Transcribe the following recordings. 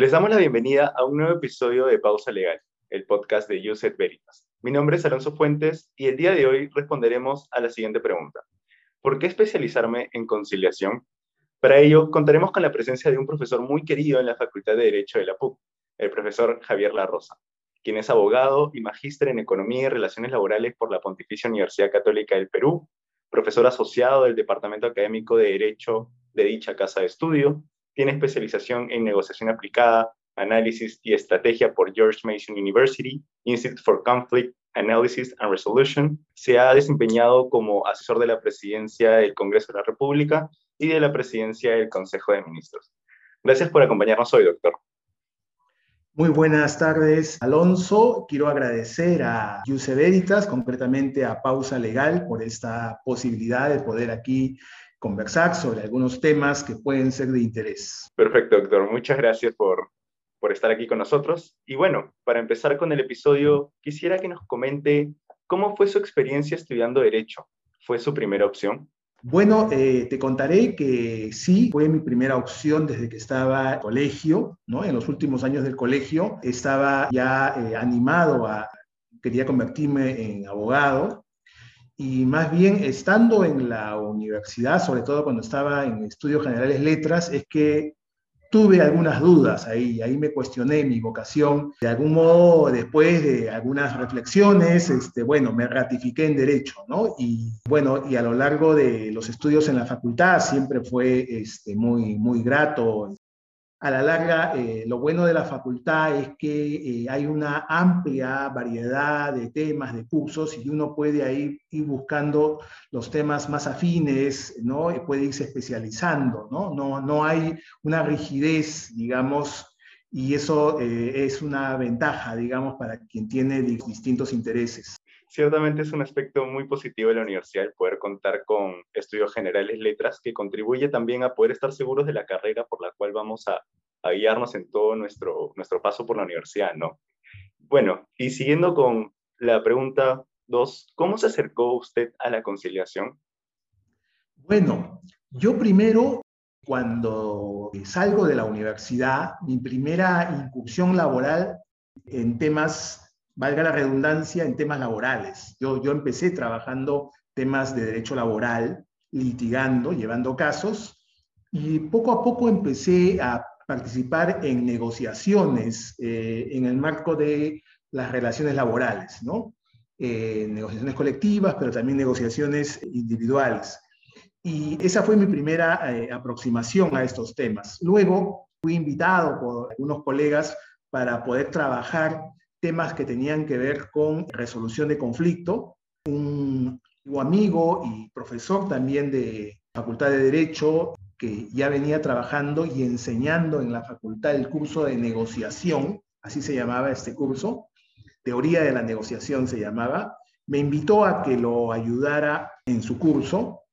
Les damos la bienvenida a un nuevo episodio de Pausa Legal, el podcast de Uset Veritas. Mi nombre es Alonso Fuentes y el día de hoy responderemos a la siguiente pregunta. ¿Por qué especializarme en conciliación? Para ello, contaremos con la presencia de un profesor muy querido en la Facultad de Derecho de la PUC, el profesor Javier La Rosa, quien es abogado y magíster en Economía y Relaciones Laborales por la Pontificia Universidad Católica del Perú, profesor asociado del Departamento Académico de Derecho de dicha casa de estudio, tiene especialización en negociación aplicada, análisis y estrategia por George Mason University, Institute for Conflict Analysis and Resolution. Se ha desempeñado como asesor de la presidencia del Congreso de la República y de la presidencia del Consejo de Ministros. Gracias por acompañarnos hoy, doctor. Muy buenas tardes, Alonso. Quiero agradecer a Yuse Veritas, concretamente a Pausa Legal, por esta posibilidad de poder aquí conversar sobre algunos temas que pueden ser de interés. Perfecto, doctor. Muchas gracias por, por estar aquí con nosotros. Y bueno, para empezar con el episodio, quisiera que nos comente cómo fue su experiencia estudiando Derecho. ¿Fue su primera opción? Bueno, eh, te contaré que sí, fue mi primera opción desde que estaba en colegio, ¿no? En los últimos años del colegio estaba ya eh, animado a, quería convertirme en abogado, y más bien estando en la universidad, sobre todo cuando estaba en estudios generales letras, es que tuve algunas dudas ahí, ahí me cuestioné mi vocación. De algún modo, después de algunas reflexiones, este, bueno, me ratifiqué en derecho, ¿no? Y bueno, y a lo largo de los estudios en la facultad siempre fue este, muy, muy grato a la larga, eh, lo bueno de la facultad es que eh, hay una amplia variedad de temas, de cursos, y uno puede ir buscando los temas más afines, ¿no? Y puede irse especializando, ¿no? No, no hay una rigidez, digamos, y eso eh, es una ventaja, digamos, para quien tiene distintos intereses. Ciertamente es un aspecto muy positivo de la universidad el poder contar con estudios generales letras que contribuye también a poder estar seguros de la carrera por la cual vamos a, guiarnos en todo nuestro, nuestro paso por la universidad, ¿no? Bueno, y siguiendo con la pregunta dos, ¿cómo se acercó usted a la conciliación? Bueno, yo primero, cuando salgo de la universidad, mi primera incursión laboral en temas valga la redundancia, en temas laborales. Yo, yo empecé trabajando temas de derecho laboral, litigando, llevando casos, y poco a poco empecé a participar en negociaciones eh, en el marco de las relaciones laborales, ¿no? Eh, negociaciones colectivas, pero también negociaciones individuales. Y esa fue mi primera eh, aproximación a estos temas. Luego fui invitado por algunos colegas para poder trabajar temas que tenían que ver con resolución de conflicto. Un amigo y profesor también de Facultad de Derecho que ya venía trabajando y enseñando en la facultad el curso de negociación, así se llamaba este curso, teoría de la negociación se llamaba, me invitó a que lo ayudara en su curso.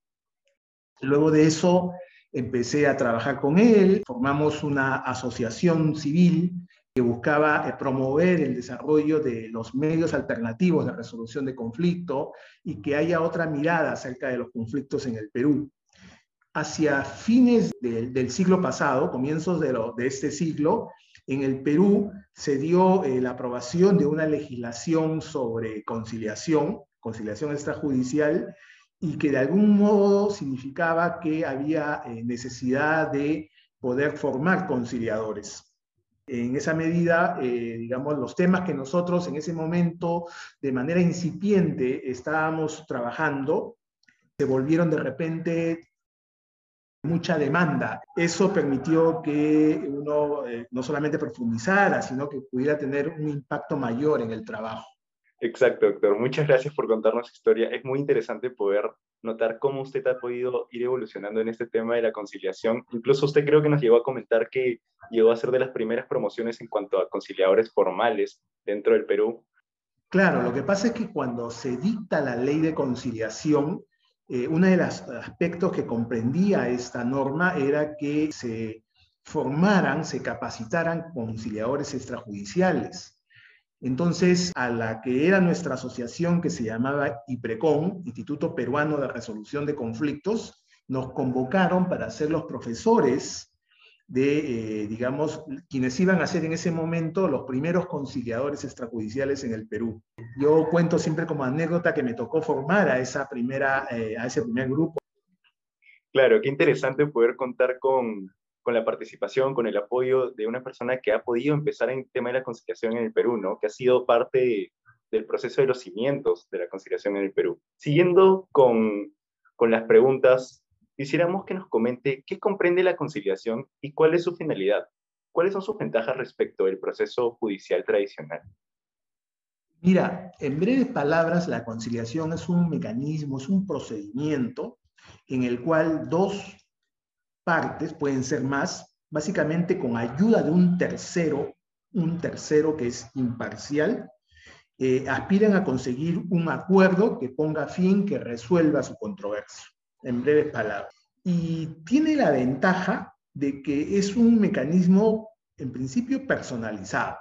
Luego de eso empecé a trabajar con él, formamos una asociación civil que buscaba eh, promover el desarrollo de los medios alternativos de resolución de conflicto y que haya otra mirada acerca de los conflictos en el Perú. Hacia fines del siglo pasado, comienzos de, este siglo, en el Perú se dio eh, la aprobación de una legislación sobre conciliación, conciliación extrajudicial, y que de algún modo significaba que había eh, necesidad de poder formar conciliadores. En esa medida, eh, digamos, los temas que nosotros en ese momento de manera incipiente estábamos trabajando, se volvieron de repente mucha demanda. Eso permitió que uno eh, no solamente profundizara, sino que pudiera tener un impacto mayor en el trabajo. Exacto, doctor. Muchas gracias por contarnos su historia. Es muy interesante poder notar cómo usted ha podido ir evolucionando en este tema de la conciliación. Incluso usted creo que nos llegó a comentar que llegó a ser de las primeras promociones en cuanto a conciliadores formales dentro del Perú. Claro, lo que pasa es que cuando se dicta la ley de conciliación, eh, uno de los aspectos que comprendía esta norma era que se formaran, se capacitaran conciliadores extrajudiciales. Entonces, a la que era nuestra asociación que se llamaba IPRECON, Instituto Peruano de Resolución de Conflictos, nos convocaron para ser los profesores de, eh, digamos, quienes iban a ser en ese momento los primeros conciliadores extrajudiciales en el Perú. Yo cuento siempre como anécdota que me tocó formar a, esa primera, eh, a ese primer grupo. Claro, qué interesante poder contar con, con la participación, con el apoyo de una persona que ha podido empezar en el tema de la conciliación en el Perú, ¿no? Que ha sido parte del proceso de los cimientos de la conciliación en el Perú. Siguiendo con, con las preguntas quisiéramos que nos comente qué comprende la conciliación y cuál es su finalidad. ¿Cuáles son sus ventajas respecto del proceso judicial tradicional? Mira, en breves palabras, la conciliación es un mecanismo, es un procedimiento en el cual dos partes, pueden ser más, básicamente con ayuda de un tercero, un tercero que es imparcial, eh, aspiran a conseguir un acuerdo que ponga fin, que resuelva su controversia en breves palabras. Y tiene la ventaja de que es un mecanismo, en principio, personalizado.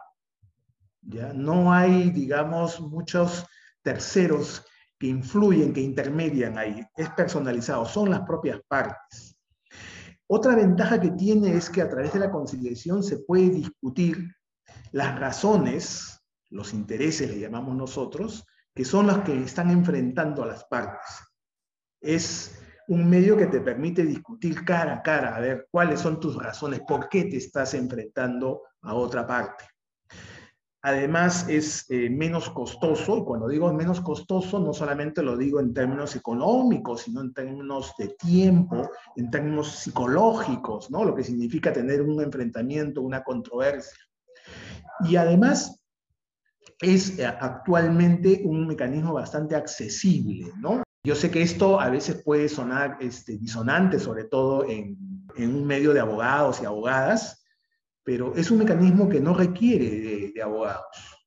¿ya? No hay, digamos, muchos terceros que influyen, que intermedian ahí. Es personalizado, son las propias partes. Otra ventaja que tiene es que a través de la conciliación se puede discutir las razones, los intereses, le llamamos nosotros, que son las que están enfrentando a las partes. Es un medio que te permite discutir cara a cara, a ver cuáles son tus razones, por qué te estás enfrentando a otra parte. Además, es eh, menos costoso, y cuando digo menos costoso, no solamente lo digo en términos económicos, sino en términos de tiempo, en términos psicológicos, ¿no? Lo que significa tener un enfrentamiento, una controversia. Y además, es eh, actualmente un mecanismo bastante accesible, ¿no? Yo sé que esto a veces puede sonar este, disonante, sobre todo en, un medio de abogados y abogadas, pero es un mecanismo que no requiere de, abogados.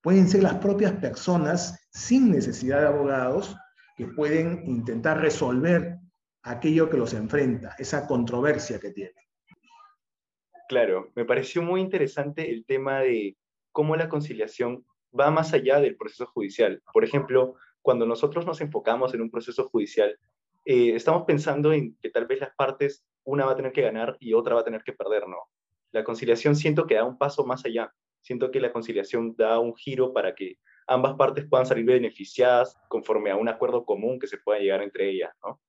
Pueden ser las propias personas sin necesidad de abogados que pueden intentar resolver aquello que los enfrenta, esa controversia que tienen. Claro, me pareció muy interesante el tema de cómo la conciliación va más allá del proceso judicial. Por ejemplo, cuando nosotros nos enfocamos en un proceso judicial, eh, estamos pensando en que tal vez las partes, una va a tener que ganar y otra va a tener que perder, ¿no? La conciliación siento que da un paso más allá. Siento que la conciliación da un giro para que ambas partes puedan salir beneficiadas conforme a un acuerdo común que se pueda llegar entre ellas, ¿no?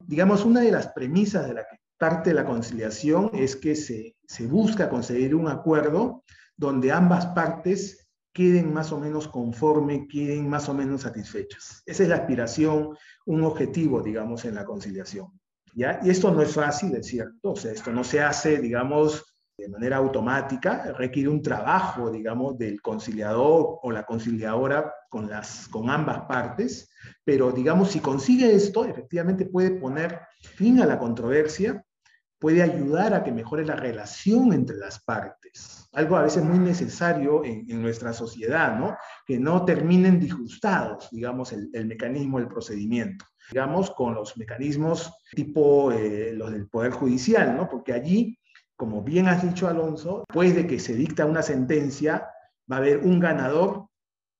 Digamos, una de las premisas de la parte la conciliación es que se, se busca conseguir un acuerdo donde ambas partes queden más o menos conforme, queden más o menos satisfechas. Esa es la aspiración, un objetivo, digamos, en la conciliación. Y esto no es fácil, es cierto, o sea, esto no se hace, digamos, de manera automática, requiere un trabajo, digamos, del conciliador o la conciliadora con, las, con ambas partes, pero, digamos, si consigue esto, efectivamente puede poner fin a la controversia puede ayudar a que mejore la relación entre las partes. Algo a veces muy necesario en, nuestra sociedad, ¿no? Que no terminen disgustados, digamos, el, mecanismo, el procedimiento. Digamos, con los mecanismos tipo eh, los del Poder Judicial, ¿no? Porque allí, como bien has dicho, Alonso, después de que se dicta una sentencia, va a haber un ganador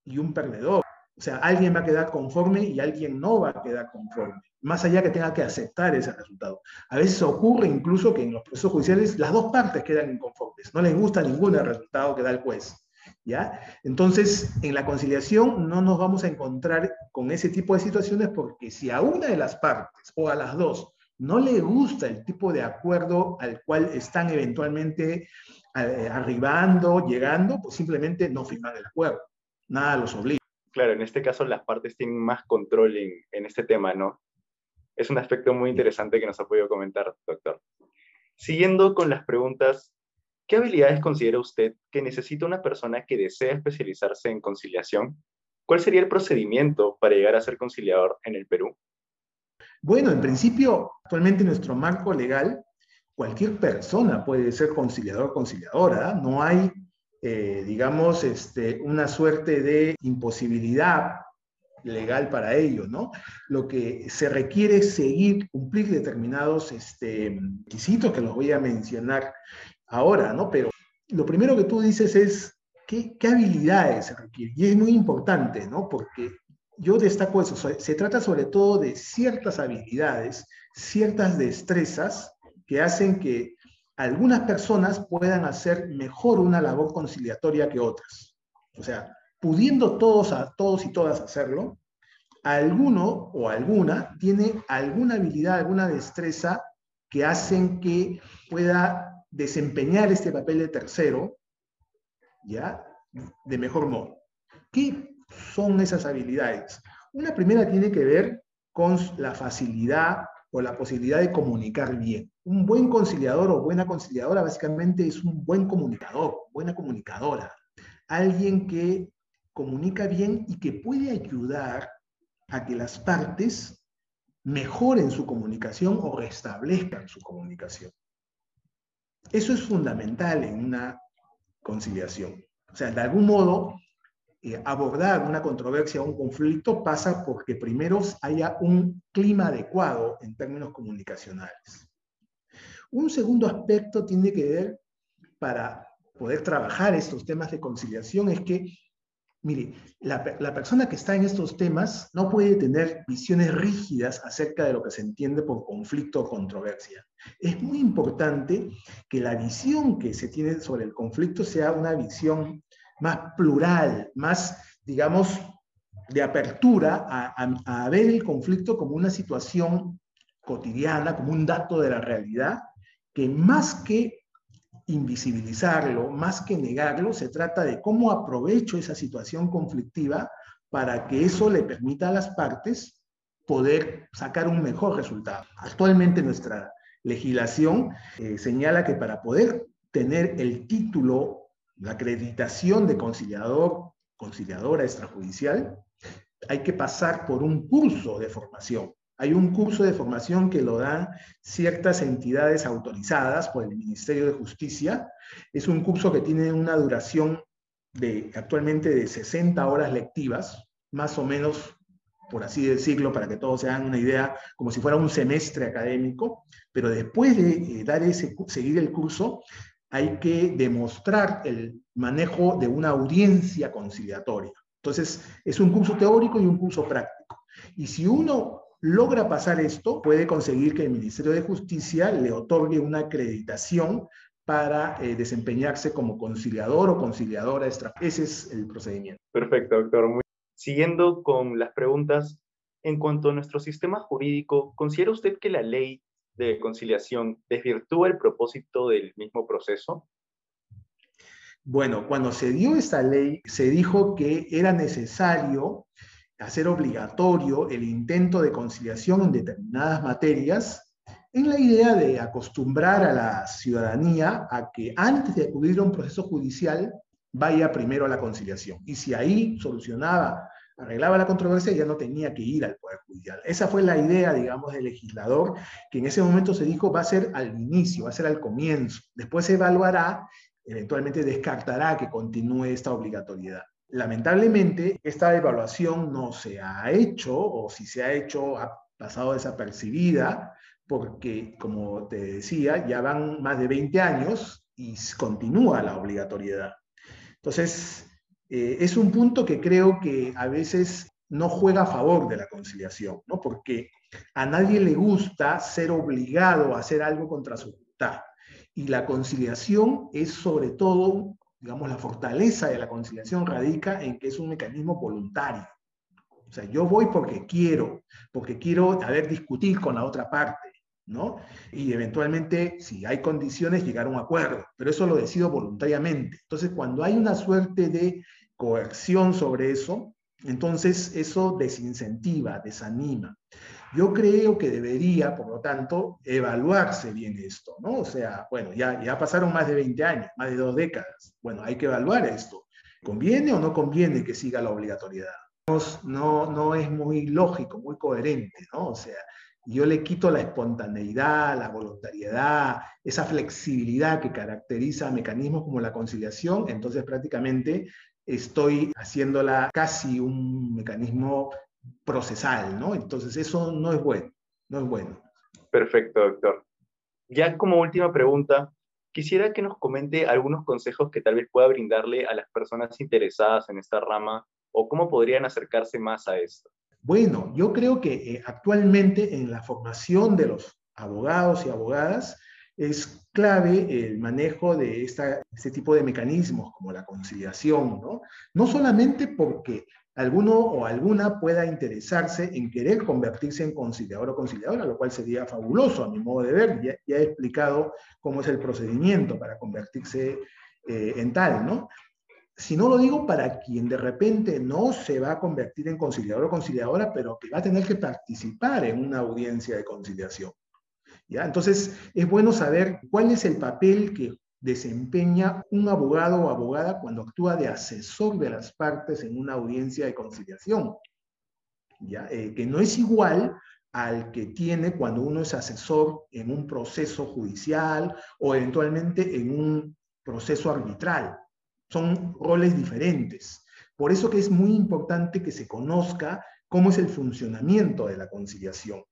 y un perdedor. O sea, alguien va a quedar conforme y alguien no va a quedar conforme, más allá que tenga que aceptar ese resultado. A veces ocurre incluso que en los procesos judiciales las dos partes quedan inconformes, no les gusta ningún resultado que da el juez. ¿Ya? Entonces, en la conciliación no nos vamos a encontrar con ese tipo de situaciones porque si a una de las partes o a las dos no le gusta el tipo de acuerdo al cual están eventualmente eh, arribando, llegando, pues simplemente no firman el acuerdo. Nada los obliga claro, en este caso las partes tienen más control en, este tema, ¿no? Es un aspecto muy interesante que nos ha podido comentar, doctor. Siguiendo con las preguntas, ¿qué habilidades considera usted que necesita una persona que desea especializarse en conciliación? ¿Cuál sería el procedimiento para llegar a ser conciliador en el Perú? Bueno, en principio, actualmente nuestro marco legal, cualquier persona puede ser conciliador conciliadora. No hay eh, digamos, este, una suerte de imposibilidad legal para ello, ¿no? Lo que se requiere es seguir, cumplir determinados este, requisitos que los voy a mencionar ahora, ¿no? Pero lo primero que tú dices es, ¿qué, qué habilidades se requieren? Y es muy importante, ¿no? Porque yo destaco eso, se trata sobre todo de ciertas habilidades, ciertas destrezas que hacen que algunas personas puedan hacer mejor una labor conciliatoria que otras. O sea, pudiendo todos, a, todos y todas hacerlo, alguno o alguna tiene alguna habilidad, alguna destreza que hacen que pueda desempeñar este papel de tercero, ¿ya? De mejor modo. ¿Qué son esas habilidades? Una primera tiene que ver con la facilidad o la posibilidad de comunicar bien. Un buen conciliador o buena conciliadora básicamente es un buen comunicador, buena comunicadora. Alguien que comunica bien y que puede ayudar a que las partes mejoren su comunicación o restablezcan su comunicación. Eso es fundamental en una conciliación. O sea, de algún modo, eh, abordar una controversia o un conflicto pasa porque primero haya un clima adecuado en términos comunicacionales. Un segundo aspecto tiene que ver para poder trabajar estos temas de conciliación es que Mire, la, persona que está en estos temas no puede tener visiones rígidas acerca de lo que se entiende por conflicto o controversia. Es muy importante que la visión que se tiene sobre el conflicto sea una visión más plural, más, digamos, de apertura a ver el conflicto como una situación cotidiana, como un dato de la realidad, que más que invisibilizarlo, más que negarlo, se trata de cómo aprovecho esa situación conflictiva para que eso le permita a las partes poder sacar un mejor resultado. Actualmente nuestra legislación eh, señala que para poder tener el título, la acreditación de conciliador, conciliadora extrajudicial, hay que pasar por un curso de formación. Hay un curso de formación que lo dan ciertas entidades autorizadas por el Ministerio de Justicia. Es un curso que tiene una duración de actualmente de 60 horas lectivas, más o menos, por así decirlo, para que todos se hagan una idea, como si fuera un semestre académico, pero después de eh, dar ese, seguir el curso, hay que demostrar el manejo de una audiencia conciliatoria. Entonces, es un curso teórico y un curso práctico. Y si uno logra pasar esto, puede conseguir que el Ministerio de Justicia le otorgue una acreditación para eh, desempeñarse como conciliador o conciliadora extra. Ese es el procedimiento. Perfecto, doctor. Siguiendo con las preguntas, en cuanto a nuestro sistema jurídico, ¿considera usted que la ley de conciliación desvirtúa el propósito del mismo proceso? Bueno, cuando se dio esta ley, se dijo que era necesario hacer obligatorio el intento de conciliación en determinadas materias en la idea de acostumbrar a la ciudadanía a que antes de acudir a un proceso judicial vaya primero a la conciliación. Y si ahí solucionaba, arreglaba la controversia, ya no tenía que ir al Poder Judicial. Esa fue la idea, digamos, del legislador, que en ese momento se dijo va a ser al inicio, va a ser al comienzo. Después se evaluará, eventualmente descartará que continúe esta obligatoriedad. Lamentablemente, esta evaluación no se ha hecho, o si se ha hecho, ha pasado desapercibida, porque, como te decía, ya van más de 20 años y continúa la obligatoriedad. Entonces, eh, es un punto que creo que a veces no juega a favor de la conciliación, ¿no? porque a nadie le gusta ser obligado a hacer algo contra su voluntad. Y la conciliación es sobre todo digamos, la fortaleza de la conciliación radica en que es un mecanismo voluntario. O sea, yo voy porque quiero, porque quiero haber discutir con la otra parte, ¿no? Y eventualmente, si hay condiciones, llegar a un acuerdo, pero eso lo decido voluntariamente. Entonces, cuando hay una suerte de coerción sobre eso, entonces eso desincentiva, desanima. Yo creo que debería, por lo tanto, evaluarse bien esto, ¿no? O sea, bueno, ya, ya pasaron más de 20 años, más de dos décadas. Bueno, hay que evaluar esto. ¿Conviene o no conviene que siga la obligatoriedad? No, no es muy lógico, muy coherente, ¿no? O sea, yo le quito la espontaneidad, la voluntariedad, esa flexibilidad que caracteriza mecanismos como la conciliación, entonces prácticamente estoy haciéndola casi un mecanismo procesal, ¿no? Entonces eso no es bueno, no es bueno. Perfecto, doctor. Ya como última pregunta, quisiera que nos comente algunos consejos que tal vez pueda brindarle a las personas interesadas en esta rama o cómo podrían acercarse más a esto. Bueno, yo creo que eh, actualmente en la formación de los abogados y abogadas es clave el manejo de esta, este tipo de mecanismos como la conciliación, ¿no? No solamente porque alguno o alguna pueda interesarse en querer convertirse en conciliador o conciliadora, lo cual sería fabuloso a mi modo de ver. Ya, he explicado cómo es el procedimiento para convertirse eh, en tal, ¿no? Si no lo digo para quien de repente no se va a convertir en conciliador o conciliadora, pero que va a tener que participar en una audiencia de conciliación. ¿ya? Entonces, es bueno saber cuál es el papel que desempeña un abogado o abogada cuando actúa de asesor de las partes en una audiencia de conciliación. ¿ya? Eh, que no es igual al que tiene cuando uno es asesor en un proceso judicial o eventualmente en un proceso arbitral. Son roles diferentes. Por eso que es muy importante que se conozca cómo es el funcionamiento de la conciliación.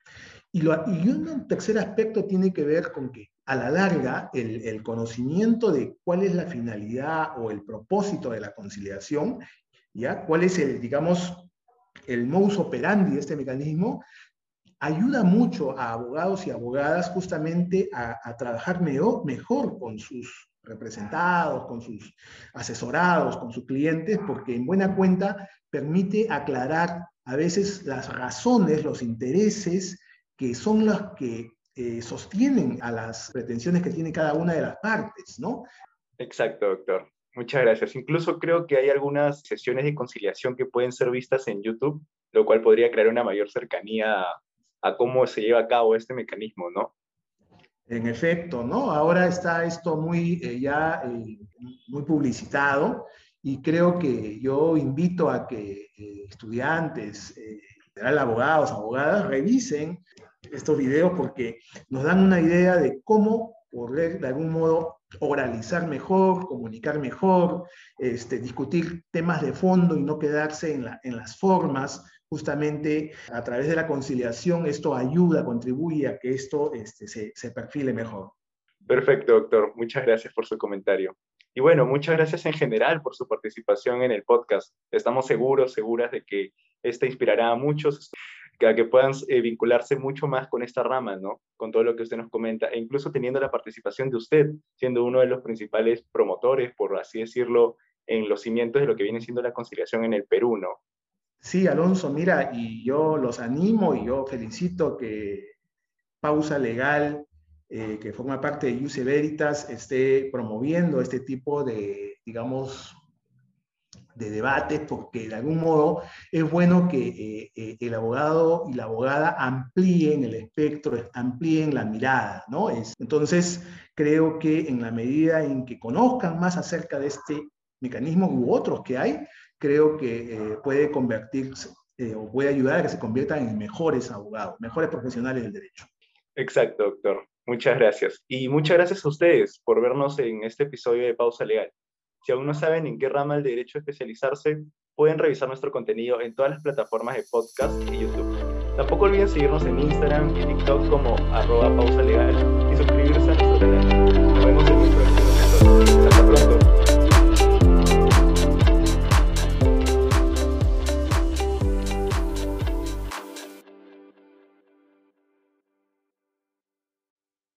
Y, y un tercer aspecto tiene que ver con que a la larga el, conocimiento de cuál es la finalidad o el propósito de la conciliación, ¿ya? cuál es el, digamos, el modus operandi de este mecanismo, ayuda mucho a abogados y abogadas justamente a, a trabajar mejor, mejor con sus representados, con sus asesorados, con sus clientes, porque en buena cuenta permite aclarar a veces las razones, los intereses que son los que eh, sostienen a las pretensiones que tiene cada una de las partes, ¿no? Exacto, doctor. Muchas gracias. Incluso creo que hay algunas sesiones de conciliación que pueden ser vistas en YouTube, lo cual podría crear una mayor cercanía a, a cómo se lleva a cabo este mecanismo, ¿no? En efecto, ¿no? Ahora está esto muy eh, ya eh, muy publicitado y creo que yo invito a que eh, estudiantes, abogados, abogadas, revisen estos videos porque nos dan una idea de cómo poder de algún modo oralizar mejor, comunicar mejor, este, discutir temas de fondo y no quedarse en, la, en las formas justamente a través de la conciliación esto ayuda, contribuye a que esto este, se, se perfile mejor. Perfecto, doctor. Muchas gracias por su comentario. Y bueno, muchas gracias en general por su participación en el podcast. Estamos seguros, seguras de que este inspirará a muchos a que puedan eh, vincularse mucho más con esta rama, ¿no? Con todo lo que usted nos comenta, e incluso teniendo la participación de usted, siendo uno de los principales promotores, por así decirlo, en los cimientos de lo que viene siendo la conciliación en el Perú, ¿no? Sí, Alonso, mira, y yo los animo y yo felicito que Pausa Legal, eh, que forma parte de Yuce Veritas, esté promoviendo este tipo de, digamos, de debates, porque de algún modo es bueno que eh, eh, el abogado y la abogada amplíen el espectro, amplíen la mirada, ¿no? Es, entonces, creo que en la medida en que conozcan más acerca de este mecanismo u otros que hay, creo que eh, puede convertirse o puede ayudar a que se conviertan en mejores abogados, mejores profesionales del derecho. Exacto, doctor. Muchas gracias. Y muchas gracias a ustedes por vernos en este episodio de Pausa Legal. Si aún no saben en qué rama del derecho especializarse, pueden revisar nuestro contenido en todas las plataformas de podcast y YouTube. Tampoco olviden seguirnos en Instagram y TikTok como arroba pausa legal y suscribirse a nuestro canal. Nos vemos en